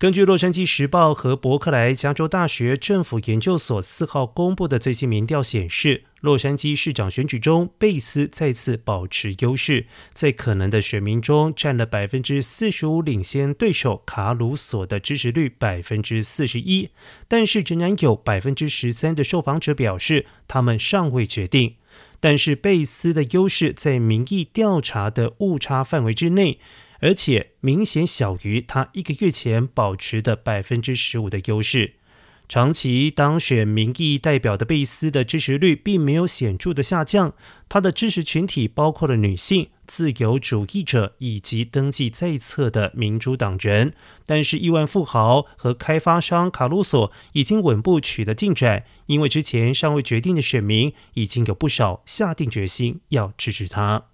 根据《洛杉矶时报》和伯克莱加州大学政府研究所四号公布的最新民调显示，洛杉矶市长选举中，贝斯再次保持优势，在可能的选民中占了百分之四十五，领先对手卡鲁索的支持率百分之四十一。但是，仍然有百分之十三的受访者表示，他们尚未决定。但是，贝斯的优势在民意调查的误差范围之内。而且明显小于他一个月前保持的百分之十五的优势。长期当选民意代表的贝斯的支持率并没有显著的下降。他的支持群体包括了女性、自由主义者以及登记在册的民主党人。但是亿万富豪和开发商卡鲁索已经稳步取得进展，因为之前尚未决定的选民已经有不少下定决心要支持他。